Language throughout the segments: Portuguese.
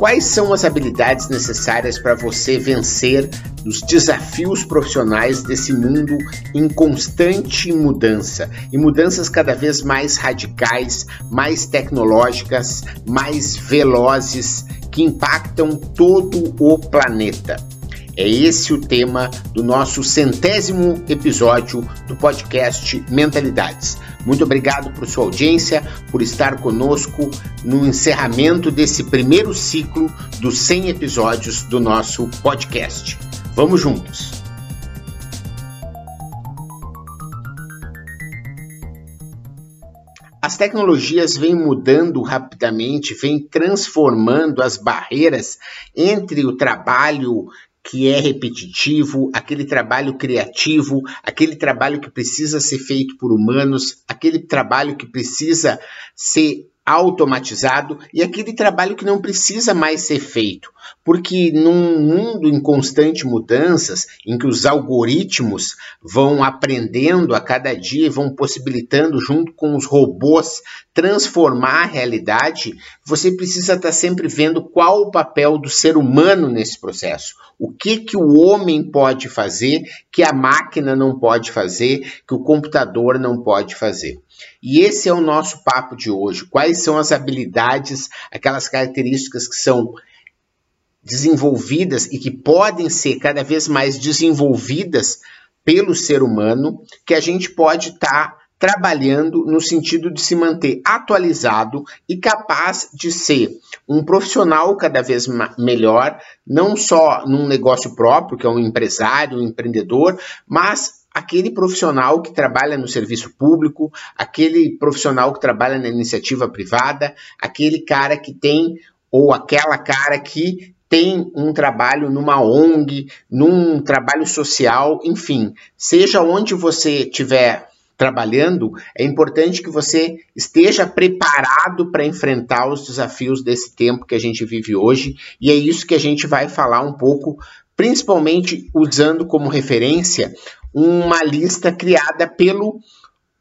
Quais são as habilidades necessárias para você vencer os desafios profissionais desse mundo em constante mudança e mudanças cada vez mais radicais, mais tecnológicas, mais velozes que impactam todo o planeta? É esse o tema do nosso centésimo episódio do podcast Mentalidades. Muito obrigado por sua audiência, por estar conosco no encerramento desse primeiro ciclo dos 100 episódios do nosso podcast. Vamos juntos! As tecnologias vêm mudando rapidamente, vêm transformando as barreiras entre o trabalho que é repetitivo, aquele trabalho criativo, aquele trabalho que precisa ser feito por humanos, aquele trabalho que precisa ser automatizado e aquele trabalho que não precisa mais ser feito. Porque num mundo em constante mudanças, em que os algoritmos vão aprendendo a cada dia e vão possibilitando, junto com os robôs, transformar a realidade, você precisa estar sempre vendo qual o papel do ser humano nesse processo. O que, que o homem pode fazer que a máquina não pode fazer, que o computador não pode fazer. E esse é o nosso papo de hoje. Quais são as habilidades, aquelas características que são desenvolvidas e que podem ser cada vez mais desenvolvidas pelo ser humano, que a gente pode estar tá trabalhando no sentido de se manter atualizado e capaz de ser um profissional cada vez melhor, não só num negócio próprio, que é um empresário, um empreendedor, mas aquele profissional que trabalha no serviço público, aquele profissional que trabalha na iniciativa privada, aquele cara que tem ou aquela cara que tem um trabalho numa ONG, num trabalho social, enfim, seja onde você estiver trabalhando, é importante que você esteja preparado para enfrentar os desafios desse tempo que a gente vive hoje, e é isso que a gente vai falar um pouco, principalmente usando como referência uma lista criada pelo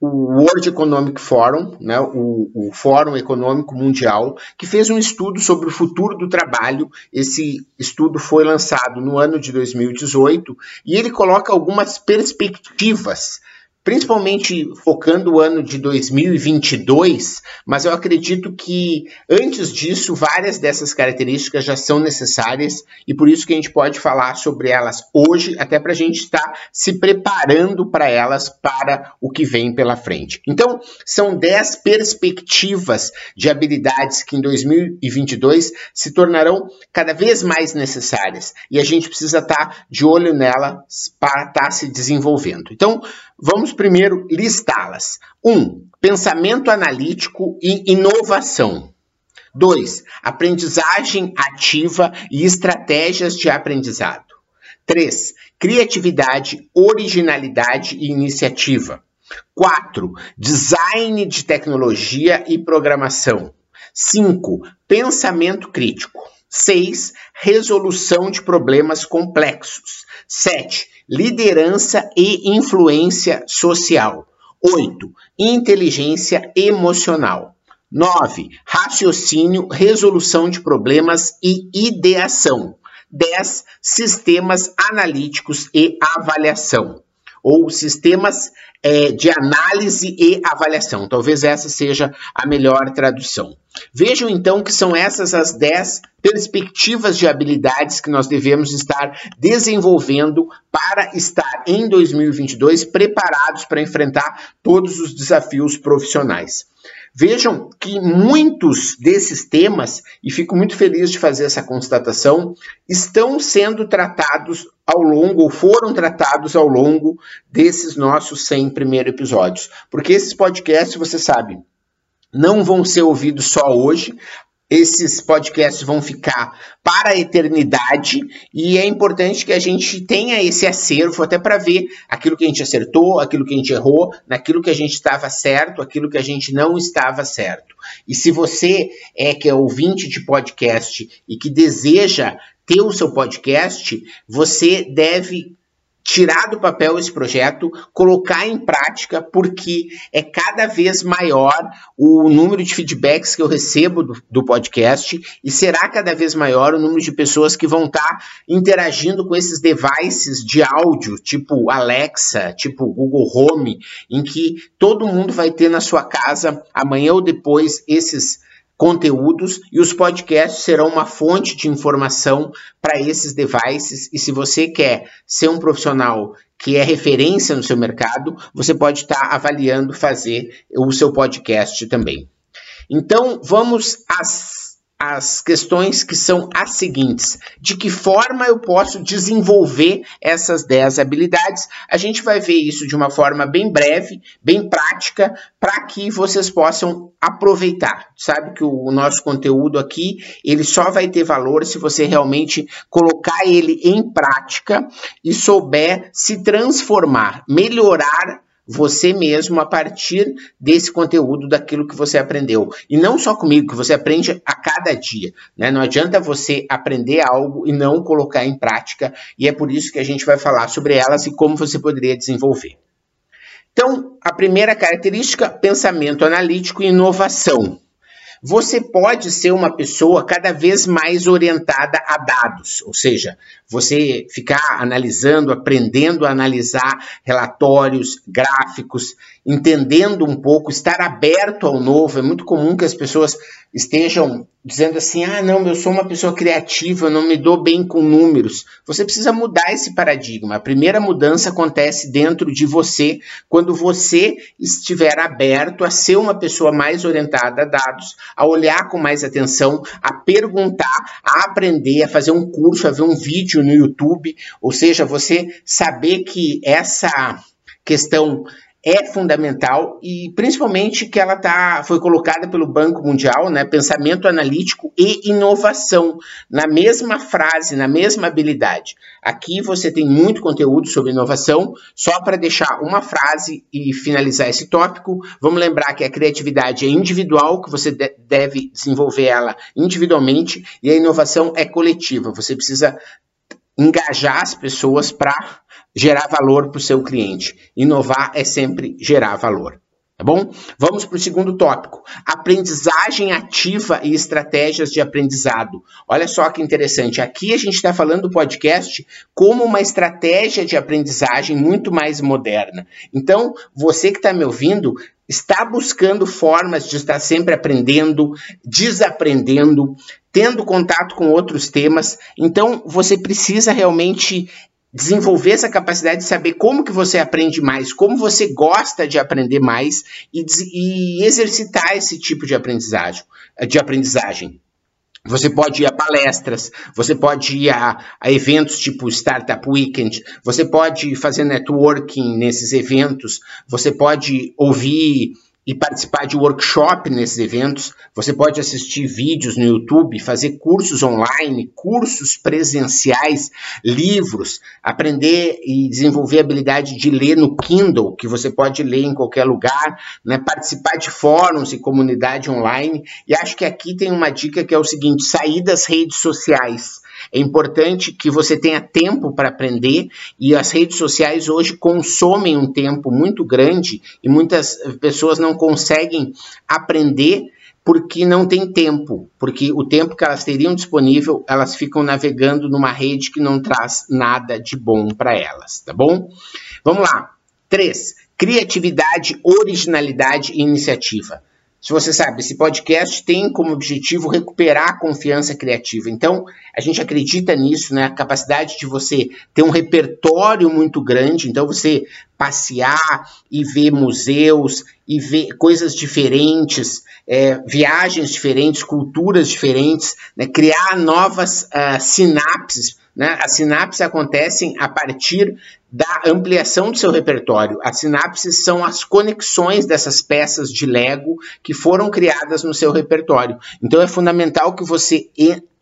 World Economic Forum, né, o, o, Fórum Econômico Mundial, que fez um estudo sobre o futuro do trabalho. Esse estudo foi lançado no ano de 2018 e ele coloca algumas perspectivas principalmente focando o ano de 2022, mas eu acredito que antes disso várias dessas características já são necessárias e por isso que a gente pode falar sobre elas hoje, até para a gente estar se preparando para elas para o que vem pela frente. Então, são 10 perspectivas de habilidades que em 2022 se tornarão cada vez mais necessárias e a gente precisa estar de olho nelas para estar se desenvolvendo. Então, Vamos primeiro listá-las. 1. Um, pensamento analítico e inovação. 2. Aprendizagem ativa e estratégias de aprendizado. 3. Criatividade, originalidade e iniciativa. 4. Design de tecnologia e programação. 5. Pensamento crítico. 6. Resolução de problemas complexos. 7 liderança e influência social. 8. Inteligência emocional. 9. Raciocínio, resolução de problemas e ideação. 10. Sistemas analíticos e avaliação. Ou sistemas é, de análise e avaliação. Talvez essa seja a melhor tradução. Vejam então que são essas as 10 perspectivas de habilidades que nós devemos estar desenvolvendo para estar em 2022 preparados para enfrentar todos os desafios profissionais. Vejam que muitos desses temas, e fico muito feliz de fazer essa constatação, estão sendo tratados ao longo, ou foram tratados ao longo desses nossos 100 primeiros episódios. Porque esses podcasts, você sabe, não vão ser ouvidos só hoje, esses podcasts vão ficar para a eternidade e é importante que a gente tenha esse acervo até para ver aquilo que a gente acertou, aquilo que a gente errou, naquilo que a gente estava certo, aquilo que a gente não estava certo. E se você é que é ouvinte de podcast e que deseja ter o seu podcast, você deve tirar do papel esse projeto, colocar em prática, porque é cada vez maior o número de feedbacks que eu recebo do, do podcast e será cada vez maior o número de pessoas que vão estar tá interagindo com esses devices de áudio, tipo Alexa, tipo Google Home, em que todo mundo vai ter na sua casa amanhã ou depois esses conteúdos e os podcasts serão uma fonte de informação para esses devices. E se você quer ser um profissional que é referência no seu mercado, você pode estar tá avaliando fazer o seu podcast também. Então, vamos às as questões que são as seguintes: de que forma eu posso desenvolver essas 10 habilidades? A gente vai ver isso de uma forma bem breve, bem prática, para que vocês possam aproveitar. Sabe que o nosso conteúdo aqui, ele só vai ter valor se você realmente colocar ele em prática e souber se transformar, melhorar você mesmo a partir desse conteúdo, daquilo que você aprendeu. E não só comigo, que você aprende a cada dia. Né? Não adianta você aprender algo e não colocar em prática, e é por isso que a gente vai falar sobre elas e como você poderia desenvolver. Então, a primeira característica, pensamento analítico e inovação você pode ser uma pessoa cada vez mais orientada a dados, ou seja, você ficar analisando, aprendendo a analisar relatórios, gráficos, entendendo um pouco, estar aberto ao novo. É muito comum que as pessoas estejam dizendo assim: ah, não, eu sou uma pessoa criativa, eu não me dou bem com números. Você precisa mudar esse paradigma. A primeira mudança acontece dentro de você quando você estiver aberto a ser uma pessoa mais orientada a dados, a olhar com mais atenção, a perguntar, a aprender, a fazer um curso, a ver um vídeo no YouTube, ou seja, você saber que essa questão é fundamental e principalmente que ela tá, foi colocada pelo Banco Mundial, né, pensamento analítico e inovação, na mesma frase, na mesma habilidade. Aqui você tem muito conteúdo sobre inovação, só para deixar uma frase e finalizar esse tópico, vamos lembrar que a criatividade é individual, que você de deve desenvolver ela individualmente, e a inovação é coletiva, você precisa engajar as pessoas para gerar valor para o seu cliente. Inovar é sempre gerar valor. Tá bom? Vamos para o segundo tópico: aprendizagem ativa e estratégias de aprendizado. Olha só que interessante. Aqui a gente está falando do podcast como uma estratégia de aprendizagem muito mais moderna. Então, você que está me ouvindo, está buscando formas de estar sempre aprendendo, desaprendendo, tendo contato com outros temas. Então, você precisa realmente desenvolver essa capacidade de saber como que você aprende mais, como você gosta de aprender mais e, e exercitar esse tipo de aprendizagem, de aprendizagem. Você pode ir a palestras, você pode ir a, a, eventos tipo Startup Weekend, você pode fazer networking nesses eventos, você pode ouvir e participar de workshop nesses eventos. Você pode assistir vídeos no YouTube, fazer cursos online, cursos presenciais, livros, aprender e desenvolver a habilidade de ler no Kindle, que você pode ler em qualquer lugar, né? participar de fóruns e comunidade online. E acho que aqui tem uma dica que é o seguinte: sair das redes sociais. É importante que você tenha tempo para aprender e as redes sociais hoje consomem um tempo muito grande e muitas pessoas não conseguem aprender porque não tem tempo, porque o tempo que elas teriam disponível, elas ficam navegando numa rede que não traz nada de bom para elas, tá bom? Vamos lá. 3. Criatividade, originalidade e iniciativa. Se você sabe, esse podcast tem como objetivo recuperar a confiança criativa. Então, a gente acredita nisso, né? A capacidade de você ter um repertório muito grande. Então, você passear e ver museus e ver coisas diferentes, é, viagens diferentes, culturas diferentes, né? criar novas uh, sinapses. Né? As sinapses acontecem a partir da ampliação do seu repertório. As sinapses são as conexões dessas peças de Lego que foram criadas no seu repertório. Então é fundamental que você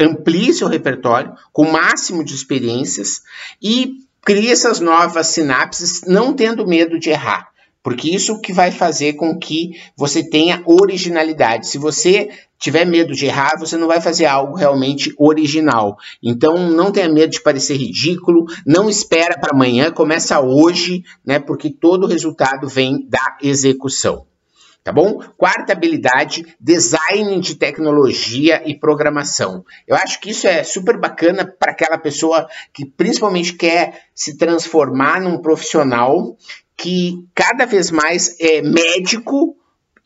amplie seu repertório com o máximo de experiências e crie essas novas sinapses, não tendo medo de errar. Porque isso que vai fazer com que você tenha originalidade. Se você tiver medo de errar, você não vai fazer algo realmente original. Então, não tenha medo de parecer ridículo, não espera para amanhã, começa hoje, né? Porque todo resultado vem da execução. Tá bom? Quarta habilidade, design de tecnologia e programação. Eu acho que isso é super bacana para aquela pessoa que principalmente quer se transformar num profissional que cada vez mais é médico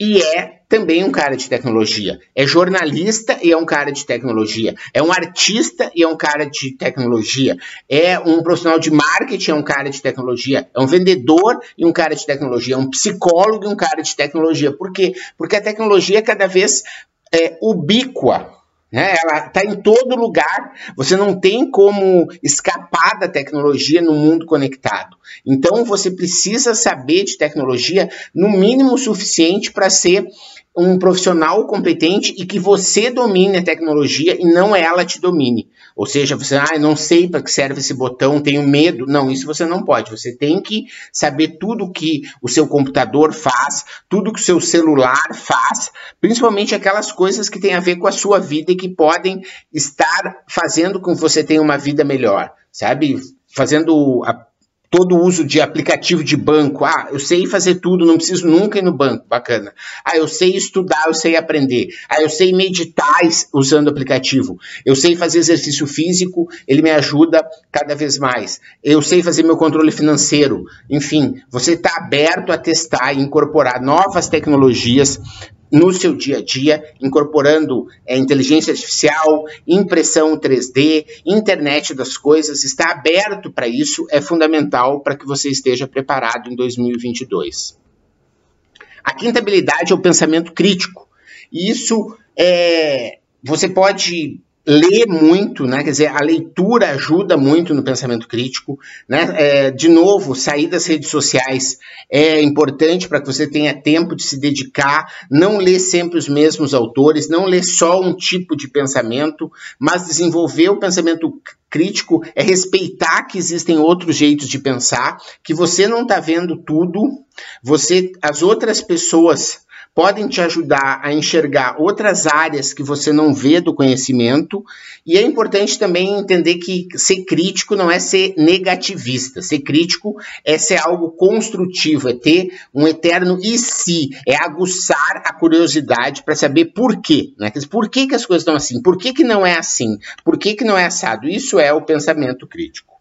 e é também um cara de tecnologia. É jornalista e é um cara de tecnologia. É um artista e é um cara de tecnologia. É um profissional de marketing e é um cara de tecnologia. É um vendedor e um cara de tecnologia. É um psicólogo e um cara de tecnologia. Por quê? Porque a tecnologia é cada vez é, ubíqua né? Ela está em todo lugar. Você não tem como escapar da tecnologia no mundo conectado. Então você precisa saber de tecnologia no mínimo suficiente para ser um profissional competente e que você domine a tecnologia e não ela te domine. Ou seja, você, ah, não sei para que serve esse botão, tenho medo. Não, isso você não pode. Você tem que saber tudo que o seu computador faz, tudo que o seu celular faz, principalmente aquelas coisas que têm a ver com a sua vida e que podem estar fazendo com que você tenha uma vida melhor, sabe? Fazendo a todo uso de aplicativo de banco. Ah, eu sei fazer tudo, não preciso nunca ir no banco. Bacana. Ah, eu sei estudar, eu sei aprender. Ah, eu sei meditar usando o aplicativo. Eu sei fazer exercício físico, ele me ajuda cada vez mais. Eu sei fazer meu controle financeiro. Enfim, você está aberto a testar e incorporar novas tecnologias no seu dia a dia, incorporando é, inteligência artificial, impressão 3D, internet das coisas, está aberto para isso, é fundamental para que você esteja preparado em 2022. A quinta habilidade é o pensamento crítico. E isso é, você pode ler muito, né? Quer dizer, a leitura ajuda muito no pensamento crítico, né? É, de novo, sair das redes sociais é importante para que você tenha tempo de se dedicar, não ler sempre os mesmos autores, não ler só um tipo de pensamento, mas desenvolver o pensamento crítico é respeitar que existem outros jeitos de pensar, que você não está vendo tudo, você, as outras pessoas podem te ajudar a enxergar outras áreas que você não vê do conhecimento. E é importante também entender que ser crítico não é ser negativista. Ser crítico é ser algo construtivo, é ter um eterno e se, é aguçar a curiosidade para saber por quê. Né? Por que, que as coisas estão assim? Por que, que não é assim? Por que, que não é assado? Isso é o pensamento crítico.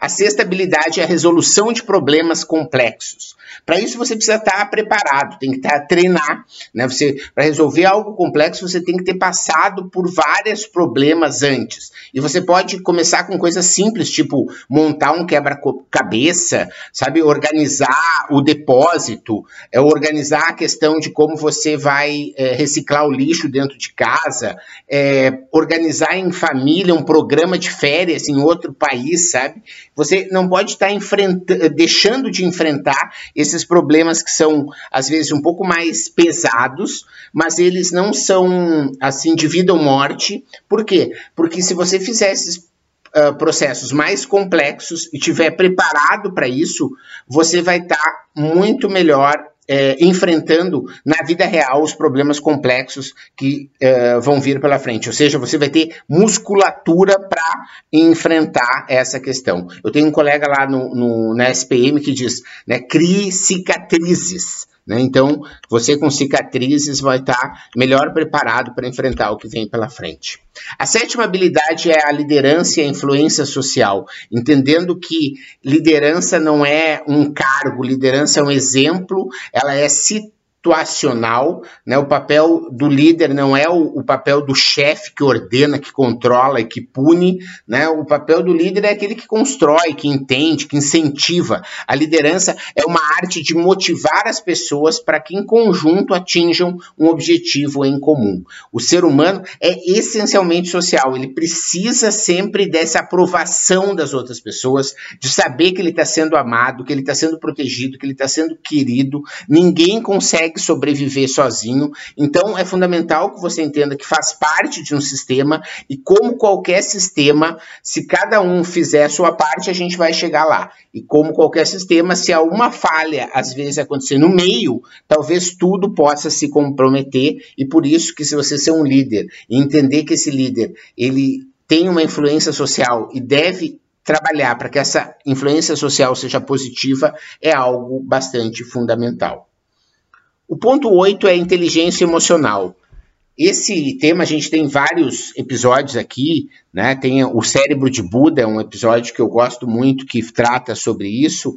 A sexta habilidade é a resolução de problemas complexos. Para isso você precisa estar preparado, tem que estar treinar, né? Você para resolver algo complexo você tem que ter passado por vários problemas antes. E você pode começar com coisas simples, tipo montar um quebra-cabeça, sabe, organizar o depósito, é organizar a questão de como você vai é, reciclar o lixo dentro de casa, é, organizar em família um programa de férias em outro país, sabe? Você não pode estar enfrentando, deixando de enfrentar esses problemas que são, às vezes, um pouco mais pesados, mas eles não são, assim, de vida ou morte. Por quê? Porque se você fizer esses uh, processos mais complexos e estiver preparado para isso, você vai estar tá muito melhor é, enfrentando na vida real os problemas complexos que é, vão vir pela frente. Ou seja, você vai ter musculatura para enfrentar essa questão. Eu tenho um colega lá no, no, na SPM que diz, né, crie cicatrizes. Né? Então, você com cicatrizes vai estar melhor preparado para enfrentar o que vem pela frente. A sétima habilidade é a liderança e a influência social, entendendo que liderança não é um cargo, liderança é um exemplo, ela é se situacional, né? O papel do líder não é o, o papel do chefe que ordena, que controla e que pune, né? O papel do líder é aquele que constrói, que entende, que incentiva. A liderança é uma arte de motivar as pessoas para que em conjunto atinjam um objetivo em comum. O ser humano é essencialmente social, ele precisa sempre dessa aprovação das outras pessoas, de saber que ele está sendo amado, que ele está sendo protegido, que ele está sendo querido. Ninguém consegue consegue sobreviver sozinho. Então é fundamental que você entenda que faz parte de um sistema e como qualquer sistema, se cada um fizer a sua parte, a gente vai chegar lá. E como qualquer sistema, se há uma falha às vezes acontecer no meio, talvez tudo possa se comprometer e por isso que se você ser um líder e entender que esse líder ele tem uma influência social e deve trabalhar para que essa influência social seja positiva é algo bastante fundamental. O ponto 8 é inteligência emocional. Esse tema a gente tem vários episódios aqui, né? Tem o cérebro de Buda, é um episódio que eu gosto muito que trata sobre isso,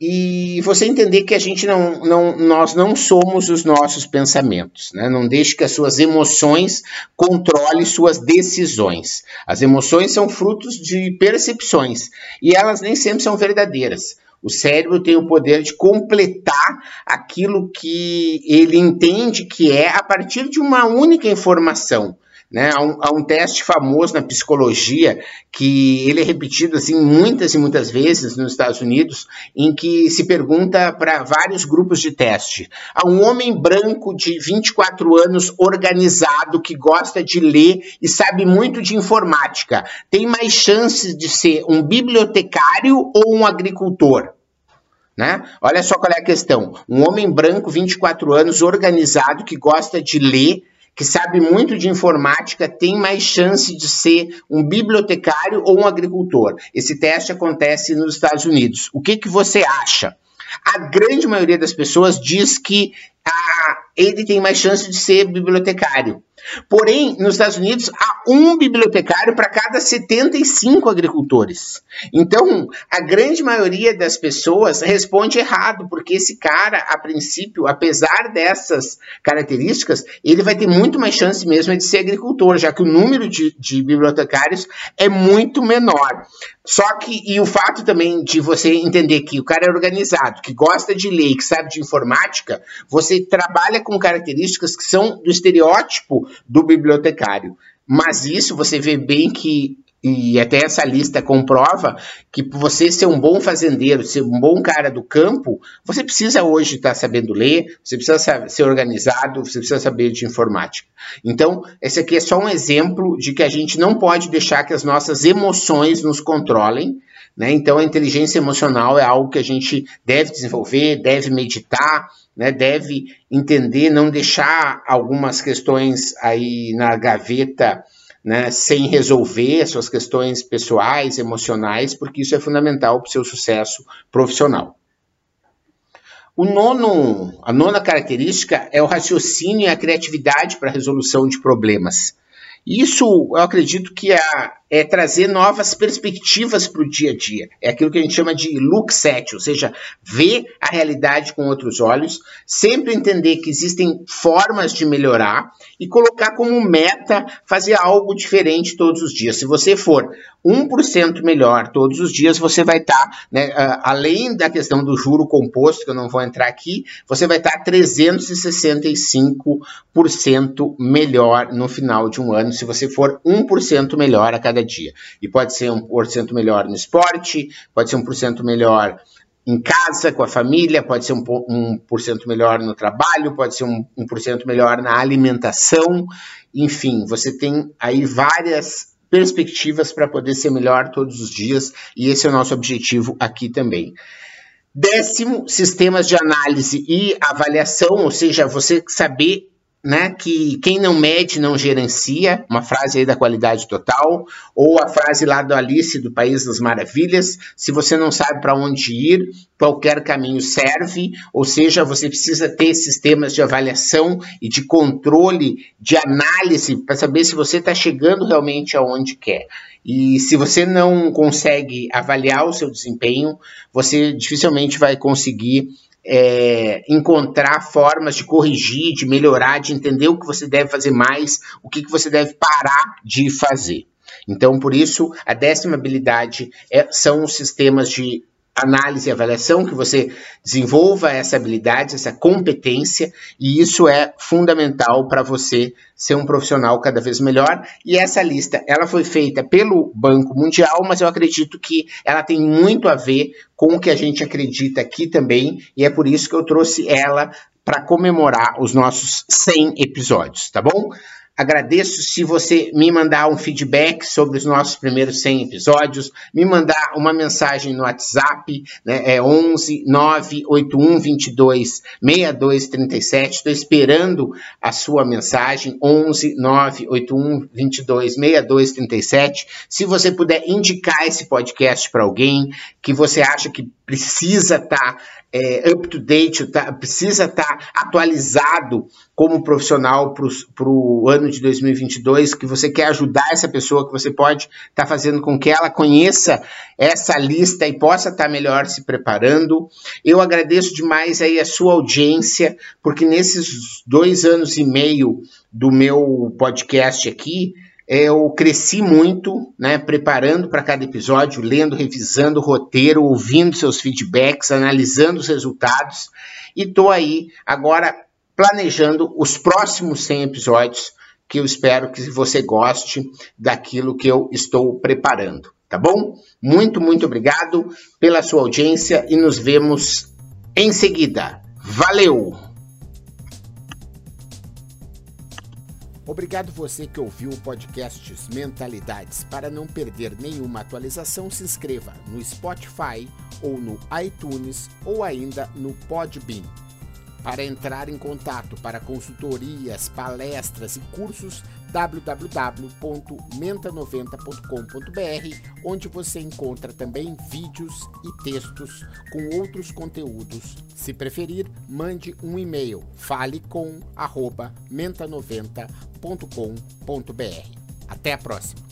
e você entender que a gente não, não, nós não somos os nossos pensamentos, né? Não deixe que as suas emoções controlem suas decisões. As emoções são frutos de percepções e elas nem sempre são verdadeiras. O cérebro tem o poder de completar aquilo que ele entende que é a partir de uma única informação. Né? Há, um, há um teste famoso na psicologia que ele é repetido assim muitas e muitas vezes nos Estados Unidos, em que se pergunta para vários grupos de teste. Há um homem branco de 24 anos organizado que gosta de ler e sabe muito de informática. Tem mais chances de ser um bibliotecário ou um agricultor? Né? Olha só qual é a questão. Um homem branco, 24 anos, organizado, que gosta de ler que sabe muito de informática tem mais chance de ser um bibliotecário ou um agricultor. Esse teste acontece nos Estados Unidos. O que, que você acha? A grande maioria das pessoas diz que ah, ele tem mais chance de ser bibliotecário. Porém, nos Estados Unidos há um bibliotecário para cada 75 agricultores. Então, a grande maioria das pessoas responde errado, porque esse cara, a princípio, apesar dessas características, ele vai ter muito mais chance mesmo de ser agricultor, já que o número de, de bibliotecários é muito menor. Só que, e o fato também de você entender que o cara é organizado, que gosta de ler, que sabe de informática, você trabalha com características que são do estereótipo do bibliotecário. Mas isso você vê bem que e até essa lista comprova que você ser um bom fazendeiro, ser um bom cara do campo, você precisa hoje estar sabendo ler, você precisa ser organizado, você precisa saber de informática. Então, esse aqui é só um exemplo de que a gente não pode deixar que as nossas emoções nos controlem. Né? Então, a inteligência emocional é algo que a gente deve desenvolver, deve meditar, né, deve entender, não deixar algumas questões aí na gaveta né, sem resolver suas questões pessoais, emocionais, porque isso é fundamental para o seu sucesso profissional. O nono, a nona característica é o raciocínio e a criatividade para a resolução de problemas. Isso eu acredito que é, é trazer novas perspectivas para o dia a dia. É aquilo que a gente chama de look set, ou seja, ver a realidade com outros olhos, sempre entender que existem formas de melhorar e colocar como meta fazer algo diferente todos os dias. Se você for 1% melhor todos os dias, você vai estar, tá, né, além da questão do juro composto, que eu não vou entrar aqui, você vai estar tá 365% melhor no final de um ano, se você for 1% melhor a cada dia. E pode ser 1% melhor no esporte, pode ser 1% melhor em casa, com a família, pode ser um, um por cento melhor no trabalho, pode ser um, um por cento melhor na alimentação, enfim, você tem aí várias perspectivas para poder ser melhor todos os dias, e esse é o nosso objetivo aqui também. Décimo, sistemas de análise e avaliação, ou seja, você saber né, que quem não mede não gerencia, uma frase aí da qualidade total, ou a frase lá do Alice do País das Maravilhas, se você não sabe para onde ir, qualquer caminho serve, ou seja, você precisa ter sistemas de avaliação e de controle, de análise, para saber se você está chegando realmente aonde quer. E se você não consegue avaliar o seu desempenho, você dificilmente vai conseguir é, encontrar formas de corrigir, de melhorar, de entender o que você deve fazer mais, o que, que você deve parar de fazer. Então, por isso, a décima habilidade é, são os sistemas de análise e avaliação, que você desenvolva essa habilidade, essa competência, e isso é fundamental para você ser um profissional cada vez melhor. E essa lista, ela foi feita pelo Banco Mundial, mas eu acredito que ela tem muito a ver com o que a gente acredita aqui também, e é por isso que eu trouxe ela para comemorar os nossos 100 episódios, tá bom? Agradeço se você me mandar um feedback sobre os nossos primeiros 100 episódios, me mandar uma mensagem no WhatsApp, né, é 11 981 22 6237. Estou esperando a sua mensagem, 11 981 22 6237. Se você puder indicar esse podcast para alguém que você acha que precisa estar tá, é, up to date, tá, precisa estar tá atualizado como profissional para o ano de 2022, que você quer ajudar essa pessoa, que você pode estar tá fazendo com que ela conheça essa lista e possa estar tá melhor se preparando. Eu agradeço demais aí a sua audiência, porque nesses dois anos e meio do meu podcast aqui, eu cresci muito, né, preparando para cada episódio, lendo, revisando o roteiro, ouvindo seus feedbacks, analisando os resultados e estou aí agora planejando os próximos 100 episódios que eu espero que você goste daquilo que eu estou preparando, tá bom? Muito, muito obrigado pela sua audiência e nos vemos em seguida. Valeu! Obrigado você que ouviu o podcast Mentalidades. Para não perder nenhuma atualização, se inscreva no Spotify ou no iTunes ou ainda no Podbean. Para entrar em contato para consultorias, palestras e cursos, www.menta90.com.br, onde você encontra também vídeos e textos com outros conteúdos. Se preferir, mande um e-mail falecom@menta90.com.br. Até a próxima.